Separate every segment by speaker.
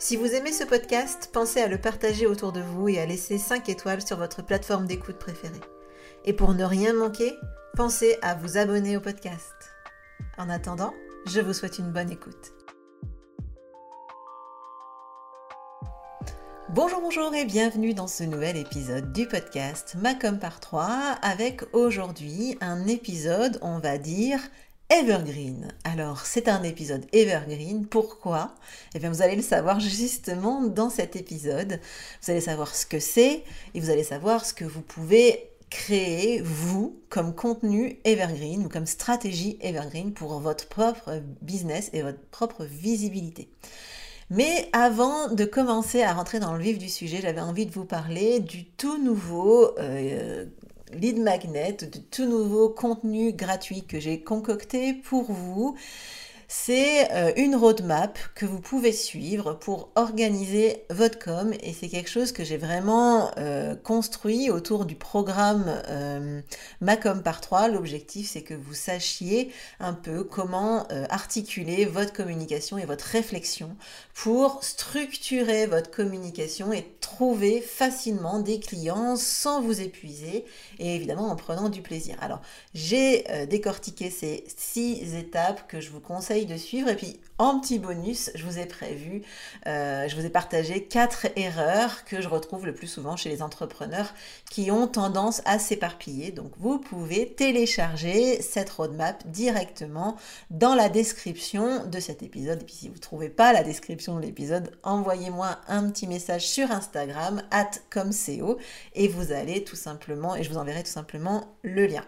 Speaker 1: Si vous aimez ce podcast, pensez à le partager autour de vous et à laisser 5 étoiles sur votre plateforme d'écoute préférée. Et pour ne rien manquer, pensez à vous abonner au podcast. En attendant, je vous souhaite une bonne écoute. Bonjour, bonjour et bienvenue dans ce nouvel épisode du podcast Macom par 3 avec aujourd'hui un épisode, on va dire, Evergreen. Alors, c'est un épisode Evergreen. Pourquoi? Eh bien, vous allez le savoir justement dans cet épisode. Vous allez savoir ce que c'est et vous allez savoir ce que vous pouvez créer, vous, comme contenu Evergreen ou comme stratégie Evergreen pour votre propre business et votre propre visibilité. Mais avant de commencer à rentrer dans le vif du sujet, j'avais envie de vous parler du tout nouveau euh, lead magnet, de tout nouveau contenu gratuit que j'ai concocté pour vous c'est euh, une roadmap que vous pouvez suivre pour organiser votre com et c'est quelque chose que j'ai vraiment euh, construit autour du programme euh, Macom par 3. L'objectif c'est que vous sachiez un peu comment articuler votre communication et votre réflexion pour structurer votre communication et trouver facilement des clients sans vous épuiser et évidemment en prenant du plaisir. Alors j'ai décortiqué ces six étapes que je vous conseille de suivre. Et puis, en petit bonus, je vous ai prévu, euh, je vous ai partagé quatre erreurs que je retrouve le plus souvent chez les entrepreneurs qui ont tendance à s'éparpiller. Donc, vous pouvez télécharger cette roadmap directement dans la description de cet épisode. Et puis, si vous ne trouvez pas la description de l'épisode, envoyez-moi un petit message sur Instagram, at et vous allez tout simplement, et je vous enverrai tout simplement le lien.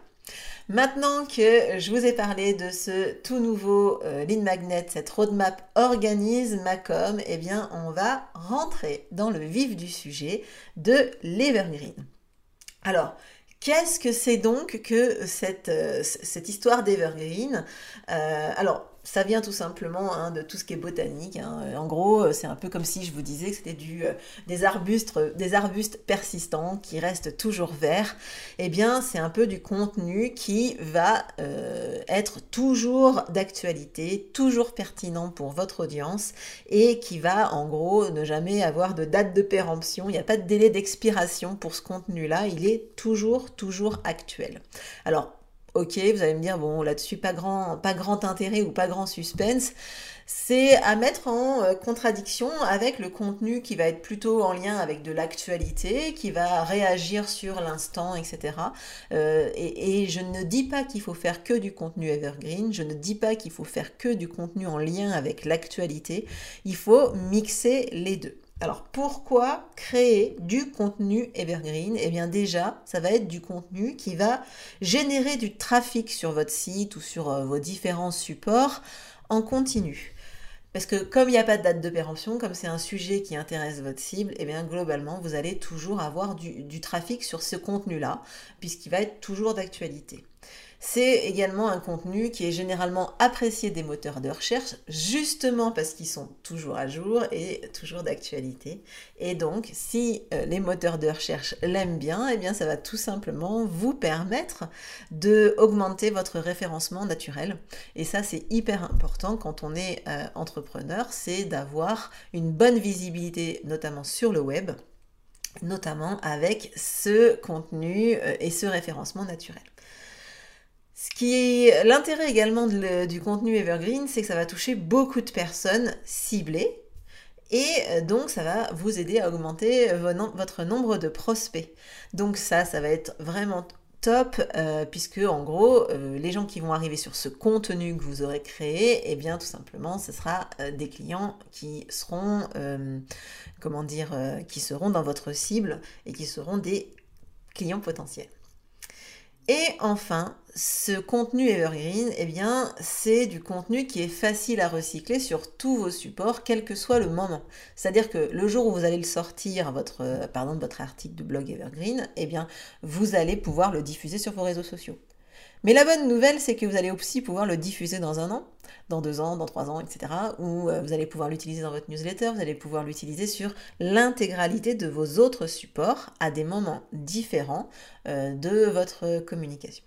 Speaker 1: Maintenant que je vous ai parlé de ce tout nouveau euh, Magnet, cette roadmap organise Macom, eh bien on va rentrer dans le vif du sujet de l'Evergreen. Alors, qu'est-ce que c'est donc que cette, euh, histoire d'Evergreen? Euh, Alors, ça vient tout simplement hein, de tout ce qui est botanique. Hein. En gros, c'est un peu comme si je vous disais que c'était du, euh, des, arbustes, des arbustes persistants qui restent toujours verts. Eh bien, c'est un peu du contenu qui va euh, être toujours d'actualité, toujours pertinent pour votre audience et qui va en gros ne jamais avoir de date de péremption. Il n'y a pas de délai d'expiration pour ce contenu-là. Il est toujours, toujours actuel. Alors, Ok, vous allez me dire, bon, là-dessus, pas grand, pas grand intérêt ou pas grand suspense. C'est à mettre en euh, contradiction avec le contenu qui va être plutôt en lien avec de l'actualité, qui va réagir sur l'instant, etc. Euh, et, et, je ne dis pas qu'il faut faire que du contenu evergreen, je ne dis pas qu'il faut faire que du contenu en lien avec l'actualité. Il faut mixer les deux. Alors pourquoi créer du contenu evergreen? Eh bien déjà, ça va être du contenu qui va générer du trafic sur votre site ou sur euh, vos différents supports en continu. Parce que comme il n'y a pas de date de péremption, comme c'est un sujet qui intéresse votre cible, eh bien globalement, vous allez toujours avoir du, du trafic sur ce contenu-là, puisqu'il va être toujours d'actualité. C'est également un contenu qui est généralement apprécié des moteurs de recherche, justement parce qu'ils sont toujours à jour et toujours d'actualité. Et donc, si euh, les moteurs de recherche l'aiment bien, eh bien, ça va tout simplement vous permettre de augmenter votre référencement naturel. Et ça, c'est hyper important quand on est euh, entrepreneur, c'est d'avoir une bonne visibilité, notamment sur le web notamment avec ce contenu euh, et ce référencement naturel. Ce qui l'intérêt également du contenu Evergreen, c'est que ça va toucher beaucoup de personnes ciblées Et donc, ça va vous aider à augmenter votre nombre de prospects. Donc ça, ça va être vraiment top, euh, puisque en gros, euh, les gens qui vont arriver sur ce contenu que vous aurez créé, eh bien tout simplement, ce sera euh, des clients qui seront, comment dire, qui seront dans votre cible et qui seront des clients potentiels. Et enfin, ce contenu Evergreen, eh bien, c'est du contenu qui est facile à recycler sur tous vos supports, quel que soit le moment. C'est-à-dire que le jour où vous allez le sortir, votre, pardon, votre article de blog Evergreen, eh bien, vous allez pouvoir le diffuser sur vos réseaux sociaux. Mais la bonne nouvelle, c'est que vous allez aussi pouvoir le diffuser dans un an, dans deux ans, dans trois ans, etc. Ou euh, vous allez pouvoir l'utiliser dans votre newsletter, vous allez pouvoir l'utiliser sur l'intégralité de vos autres supports à des moments différents euh, de votre communication.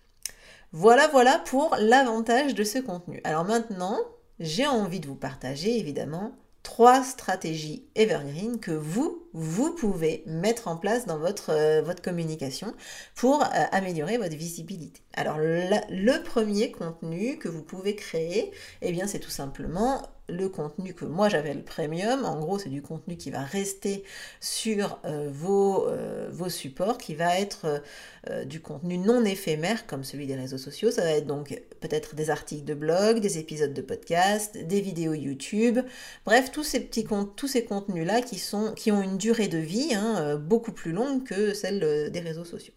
Speaker 1: Voilà, voilà pour l'avantage de ce contenu. Alors maintenant, j'ai envie de vous partager évidemment trois stratégies evergreen que vous, vous pouvez mettre en place dans votre, euh, votre communication pour euh, améliorer votre visibilité. Alors le premier contenu que vous pouvez créer, eh bien c'est tout simplement le contenu que moi j'appelle premium. En gros, c'est du contenu qui va rester sur euh, vos, euh, vos, supports, qui va être euh, du contenu non éphémère comme celui des réseaux sociaux. Ça va être donc peut-être des articles de blog, des épisodes de podcast, des vidéos YouTube. Bref, tous ces petits tous ces contenus-là qui, sont, qui ont une durée de vie hein, beaucoup plus longue que celle des réseaux sociaux.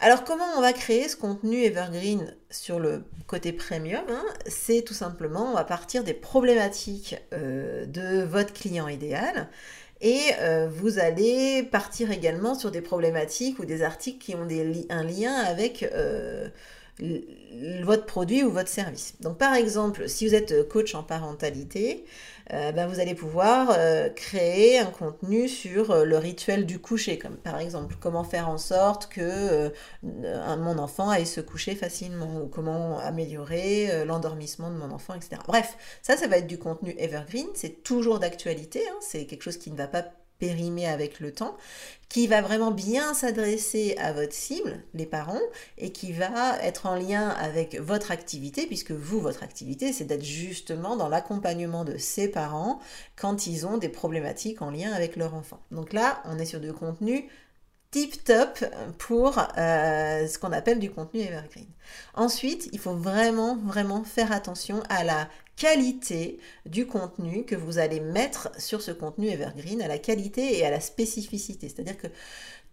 Speaker 1: Alors comment on va créer ce contenu evergreen sur le côté premium hein? C'est tout simplement, on va partir des problématiques euh, de votre client idéal et euh, vous allez partir également sur des problématiques ou des articles qui ont un lien avec euh, votre produit ou votre service. Donc par exemple, si vous êtes coach en parentalité, euh, ben, vous allez pouvoir euh, créer un contenu sur euh, le rituel du coucher, comme par exemple comment faire en sorte que mon enfant aille se coucher facilement ou comment améliorer l'endormissement de mon enfant, etc. Bref, ça, ça va être du contenu evergreen, c'est toujours d'actualité, hein. c'est quelque chose qui ne va pas périmé avec le temps, qui va vraiment bien s'adresser à votre cible, les parents, et qui va être en lien avec votre activité, puisque vous, votre activité, c'est d'être justement dans l'accompagnement de ces parents quand ils ont des problématiques en lien avec leur enfant. Donc là, on est sur du contenu tip top pour euh, ce qu'on appelle du contenu evergreen. Ensuite, il faut vraiment, vraiment faire attention à la qualité du contenu que vous allez mettre sur ce contenu evergreen, à la qualité et à la spécificité. C'est-à-dire que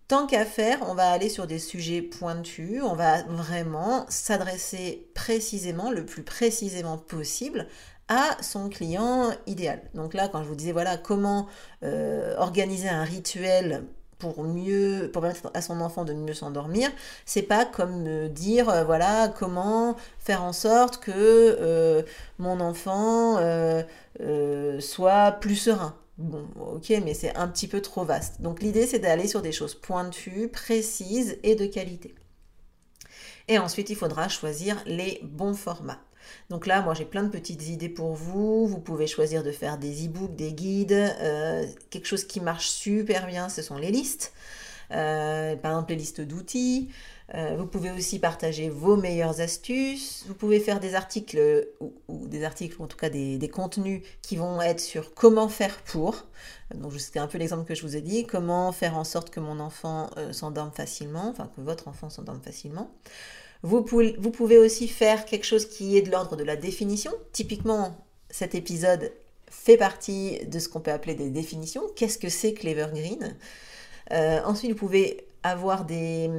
Speaker 1: tant qu'à faire, on va aller sur des sujets pointus, on va vraiment s'adresser précisément, le plus précisément possible à son client idéal. Donc là, quand je vous disais, voilà, comment euh, organiser un rituel pour mieux pour permettre à son enfant de mieux s'endormir c'est pas comme euh, dire euh, voilà comment faire en sorte que euh, mon enfant soit plus serein. Bon ok mais c'est un petit peu trop vaste. Donc l'idée c'est d'aller sur des choses pointues précises et de qualité. Et ensuite il faudra choisir les bons formats donc là, moi j'ai plein de petites idées pour vous. Vous pouvez choisir de faire des e-books, des guides. Euh, quelque chose qui marche super bien, ce sont les listes. Euh, par exemple, les listes d'outils. Euh, vous pouvez aussi partager vos meilleures astuces. Vous pouvez faire des articles ou, des articles, en tout cas des, des, contenus qui vont être sur comment faire pour. Donc c'était un peu l'exemple que je vous ai dit. Comment faire en sorte que mon enfant s'endorme facilement, enfin que votre enfant s'endorme facilement. Vous pouvez, aussi faire quelque chose qui est de l'ordre de la définition. Typiquement, cet épisode fait partie de ce qu'on peut appeler des définitions. Qu'est-ce que c'est que l'Evergreen? Euh, Ensuite, vous pouvez avoir des,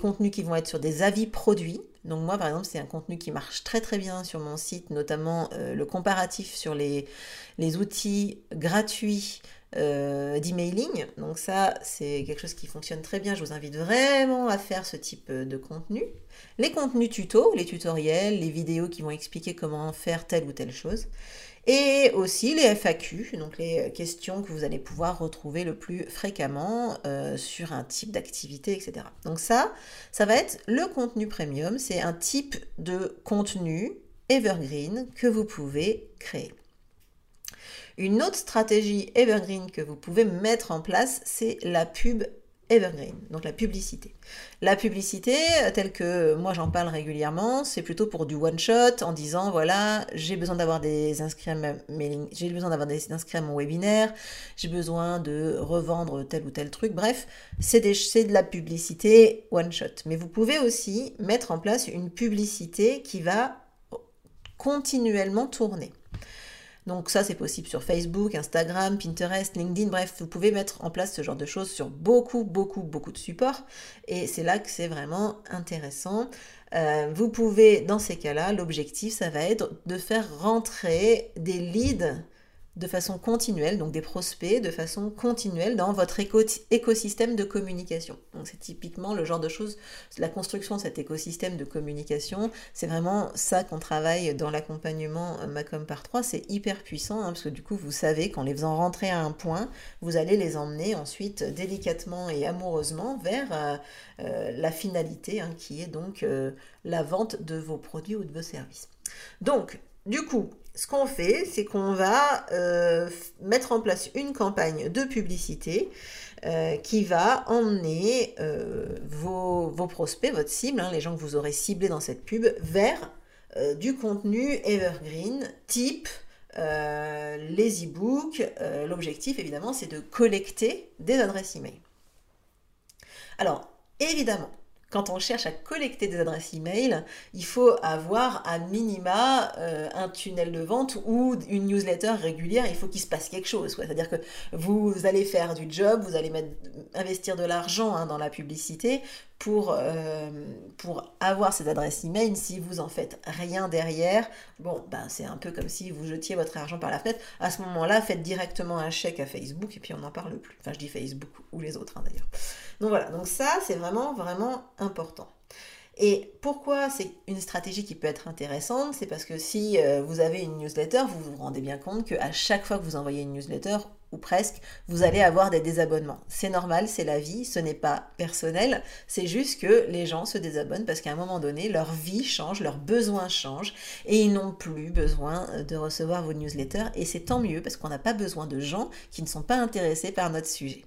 Speaker 1: contenus qui vont être sur des avis produits. Donc moi, par exemple, c'est un contenu qui marche très très bien sur mon site, notamment euh, le comparatif sur les, les outils gratuits euh, d'emailing. Donc ça, c'est quelque chose qui fonctionne très bien. Je vous invite vraiment à faire ce type de contenu. Les contenus tutos, les tutoriels, les vidéos qui vont expliquer comment faire telle ou telle chose. Et aussi les FAQ, donc les questions que vous allez pouvoir retrouver le plus fréquemment euh, sur un type d'activité, etc. Donc ça, ça va être le contenu premium. C'est un type de contenu evergreen que vous pouvez créer. Une autre stratégie evergreen que vous pouvez mettre en place, c'est la pub evergreen, donc la publicité. La publicité, euh, telle que moi j'en parle régulièrement, c'est plutôt pour du one shot en disant voilà, j'ai besoin d'avoir des inscrits à j'ai besoin d'avoir des inscrits à mon webinaire, j'ai besoin de revendre tel ou tel truc. Bref, c'est de la publicité one shot. Mais vous pouvez aussi mettre en place une publicité qui va continuellement tourner. Donc ça, c'est possible sur Facebook, Instagram, Pinterest, LinkedIn, bref, vous pouvez mettre en place ce genre de choses sur beaucoup, beaucoup, beaucoup de supports. Et c'est là que c'est vraiment intéressant. Euh, vous pouvez, dans ces cas-là, l'objectif, ça va être de faire rentrer des leads de façon continuelle, donc des prospects de façon continuelle dans votre écosystème de communication. Donc c'est typiquement le genre de choses, la construction de cet écosystème de communication, c'est vraiment ça qu'on travaille dans l'accompagnement Macom par 3, c'est hyper puissant, hein, parce que du coup vous savez qu'en les faisant rentrer à un point, vous allez les emmener ensuite délicatement et amoureusement vers euh, euh, la finalité, hein, qui est donc euh, la vente de vos produits ou de vos services. Donc, du coup, ce qu'on fait, c'est qu'on va euh, mettre en place une campagne de publicité euh, qui va emmener euh, vos, prospects, votre cible, hein, les gens que vous aurez ciblés dans cette pub, vers du contenu evergreen type les e-books. L'objectif, évidemment, c'est de collecter des adresses email. Alors, évidemment, quand on cherche à collecter des adresses e-mail, il faut avoir à minima euh, un tunnel de vente ou une newsletter régulière. Il faut qu'il se passe quelque chose. C'est-à-dire que vous allez faire du job, vous allez mettre, investir de l'argent hein, dans la publicité pour, euh, pour avoir ces adresses e-mail. Si vous en faites rien derrière, bon, ben, c'est un peu comme si vous jetiez votre argent par la fenêtre. À ce moment-là, faites directement un chèque à Facebook et puis on n'en parle plus. Enfin, je dis Facebook ou les autres hein, d'ailleurs. Donc voilà, donc ça, c'est vraiment, vraiment important. Et pourquoi c'est une stratégie qui peut être intéressante C'est parce que si euh, vous avez une newsletter, vous vous rendez bien compte qu'à chaque fois que vous envoyez une newsletter, ou presque, vous allez avoir des désabonnements. C'est normal, c'est la vie, ce n'est pas personnel, c'est juste que les gens se désabonnent parce qu'à un moment donné, leur vie change, leurs besoins changent et ils n'ont plus besoin de recevoir vos newsletters et c'est tant mieux parce qu'on n'a pas besoin de gens qui ne sont pas intéressés par notre sujet.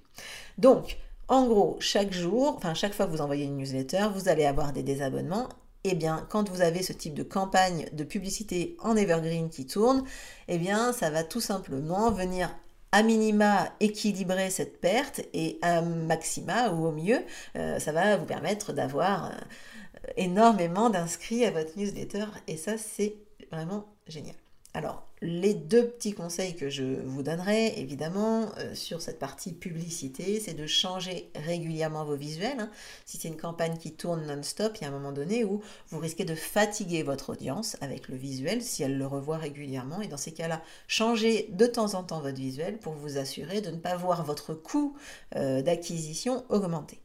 Speaker 1: Donc, en gros, chaque jour, enfin chaque fois que vous envoyez une newsletter, vous allez avoir des désabonnements. Eh bien, quand vous avez ce type de campagne de publicité en evergreen qui tourne, eh bien, ça va tout simplement venir à minima équilibrer cette perte et à maxima ou au mieux, euh, ça va vous permettre d'avoir euh, énormément d'inscrits à votre newsletter et ça c'est vraiment génial. Alors, les deux petits conseils que je vous donnerai, évidemment, euh, sur cette partie publicité, c'est de changer régulièrement vos visuels. Hein. Si c'est une campagne qui tourne non-stop, il y a un moment donné où vous risquez de fatiguer votre audience avec le visuel si elle le revoit régulièrement. Et dans ces cas-là, changez de temps en temps votre visuel pour vous assurer de ne pas voir votre coût euh, d'acquisition augmenter.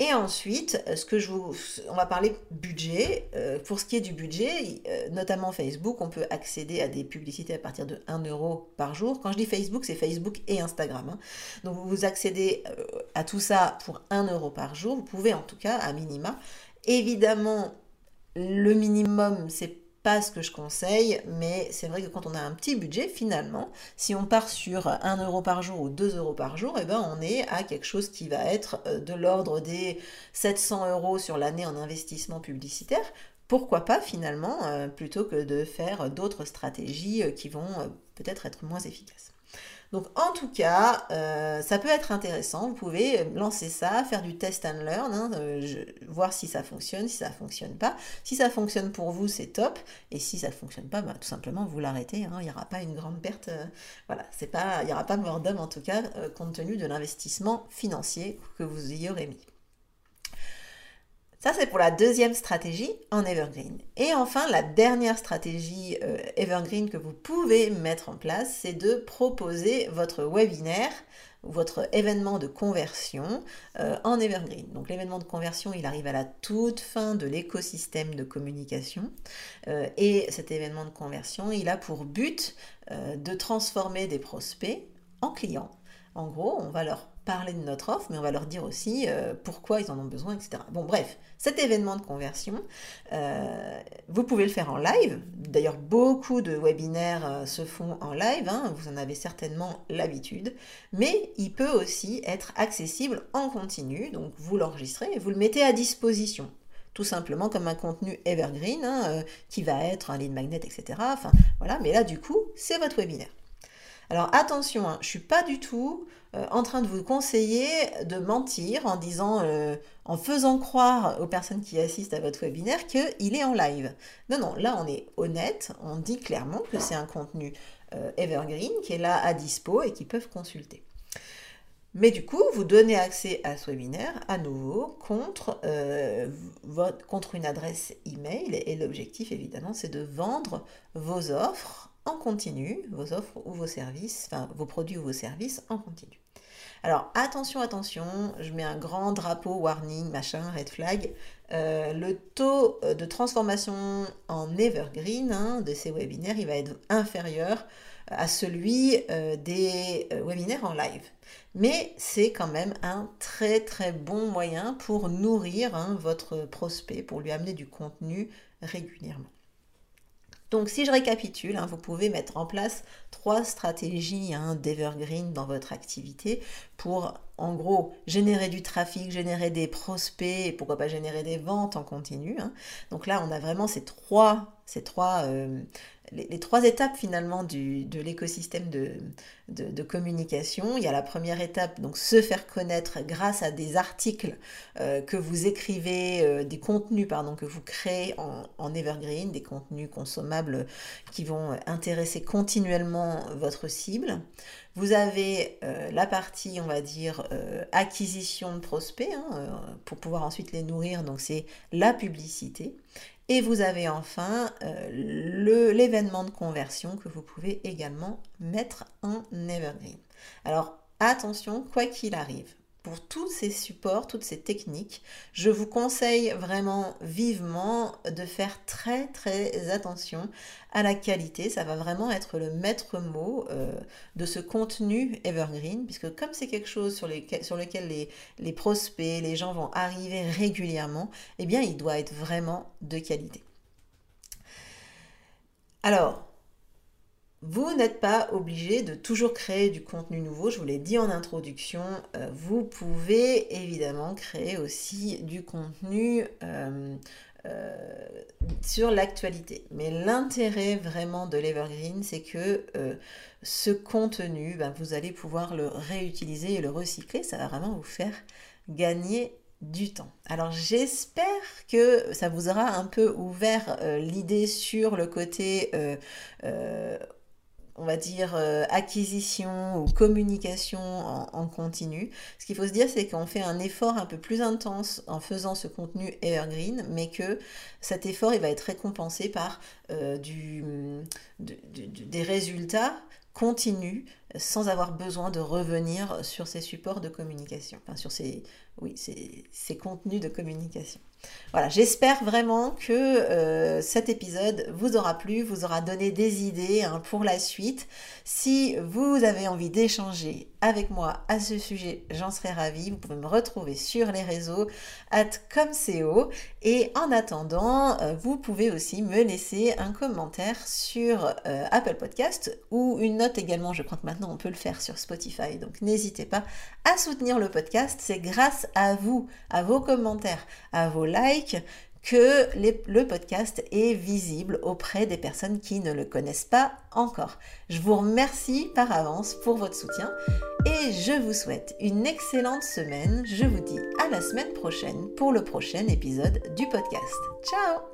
Speaker 1: Et ensuite, euh, ce que je vous, on va parler budget. Euh, pour ce qui est du budget, euh, notamment Facebook, on peut accéder à des publicités à partir de 1 euro par jour. Quand je dis Facebook, c'est Facebook et Instagram. Hein. Donc vous accédez à tout ça pour 1 euro par jour. Vous pouvez en tout cas, à minima. Évidemment, le minimum, c'est pas ce que je conseille, mais c'est vrai que quand on a un petit budget, finalement, si on part sur 1 euro par jour ou 2 euros par jour, eh ben on est à quelque chose qui va être euh, de l'ordre des 700 euros sur l'année en investissement publicitaire. Pourquoi pas finalement, euh, plutôt que de faire d'autres stratégies euh, qui vont peut-être être moins efficaces. Donc en tout cas, euh, ça peut être intéressant. Vous pouvez lancer ça, faire du test and learn, hein, euh, voir si ça fonctionne, si ça fonctionne pas. Si ça fonctionne pour vous, c'est top. Et si ça ne fonctionne pas, bah, tout simplement vous l'arrêtez. Hein. Il n'y aura pas une grande perte. Euh, voilà, pas, il n'y aura pas mort d'homme en tout cas, compte tenu de l'investissement financier que vous y aurez mis. Ça, c'est pour la deuxième stratégie en Evergreen. Et enfin, la dernière stratégie euh, Evergreen que vous pouvez mettre en place, c'est de proposer votre webinaire, votre événement de conversion euh, en Evergreen. Donc l'événement de conversion, il arrive à la toute fin de l'écosystème de communication. Euh, et cet événement de conversion, il a pour but de transformer des prospects en clients. En gros, on va leur parler de notre offre, mais on va leur dire aussi euh, pourquoi ils en ont besoin, etc. Bon, bref, cet événement de conversion, euh, vous pouvez le faire en live. D'ailleurs, beaucoup de webinaires euh, se font en live, hein, vous en avez certainement l'habitude, mais il peut aussi être accessible en continu, donc vous l'enregistrez et vous le mettez à disposition tout simplement comme un contenu evergreen hein, qui va être un lead magnet, etc. Voilà, mais là du coup, c'est votre webinaire. Alors attention, hein, je ne suis pas du tout euh, en train de vous conseiller de mentir en disant, euh, en faisant croire aux personnes qui assistent à votre webinaire qu'il est en live. Non, non, là on est honnête, on dit clairement que c'est un contenu euh, evergreen qui est là à dispo et qui peuvent consulter. Mais du coup, vous donnez accès à ce webinaire à nouveau contre, contre une adresse email et l'objectif évidemment c'est de vendre vos offres en continu, vos offres ou vos services, enfin vos produits ou vos services en continu. Alors attention, attention, je mets un grand drapeau warning, machin, red flag. Euh, le taux euh, de transformation en evergreen hein, de ces webinaires, il va être inférieur à celui euh, des webinaires en live. Mais c'est quand même un très très bon moyen pour nourrir hein, votre prospect, pour lui amener du contenu régulièrement. Donc si je récapitule, hein, vous pouvez mettre en place trois stratégies hein, d'Evergreen dans votre activité pour en gros générer du trafic, générer des prospects pourquoi pas générer des ventes en continu. Hein. Donc là on a vraiment ces trois, ces trois euh, les, trois étapes finalement de l'écosystème de, communication. Il y a la première étape, donc se faire connaître grâce à des articles euh, que vous écrivez, euh, des contenus pardon, que vous créez en, evergreen, des contenus consommables qui vont intéresser continuellement votre cible. Vous avez euh, la partie, on va dire, acquisition de prospects hein, pour pouvoir ensuite les nourrir, donc c'est la publicité. Et vous avez enfin euh, l'événement de conversion que vous pouvez également mettre en evergreen. Alors attention, quoi qu'il arrive, pour tous ces supports, toutes ces techniques, je vous conseille vraiment vivement de faire très très attention à la qualité. Ça va vraiment être le maître mot euh, de ce contenu evergreen, puisque comme c'est quelque chose sur, lequel les, les, prospects, les gens vont arriver régulièrement, eh bien il doit être vraiment de qualité. Alors, vous n'êtes pas obligé de toujours créer du contenu nouveau, je vous l'ai dit en introduction, euh, vous pouvez évidemment créer aussi du contenu euh, euh, sur l'actualité. Mais l'intérêt vraiment de l'Evergreen, c'est que ce contenu, ben, vous allez pouvoir le réutiliser et le recycler, ça va vraiment vous faire gagner du temps. Alors j'espère que ça vous aura un peu ouvert l'idée sur le côté on va dire, euh, acquisition ou communication en, continu. Ce qu'il faut se dire, c'est qu'on fait un effort un peu plus intense en faisant ce contenu evergreen, mais que cet effort, il va être récompensé par euh, des résultats continus sans avoir besoin de revenir sur ces supports de communication, enfin sur ces, oui, ces, ces contenus de communication. Voilà, j'espère vraiment que euh, cet épisode vous aura plu, vous aura donné des idées hein, pour la suite. Si vous avez envie d'échanger avec moi à ce sujet, j'en serais ravie. Vous pouvez me retrouver sur les réseaux at. Et en attendant, euh, vous pouvez aussi me laisser un commentaire sur euh, Apple Podcast ou une note également. Je crois que maintenant on peut le faire sur Spotify. Donc n'hésitez pas à soutenir le podcast. C'est grâce à vous, à vos commentaires, à vos likes que le podcast est visible auprès des personnes qui ne le connaissent pas encore. Je vous remercie par avance pour votre soutien et je vous souhaite une excellente semaine. Je vous dis à la semaine prochaine pour le prochain épisode du podcast. Ciao